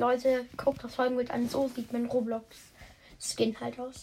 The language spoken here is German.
Leute, guckt das Folgenbild an. So sieht mein Roblox-Skin halt aus.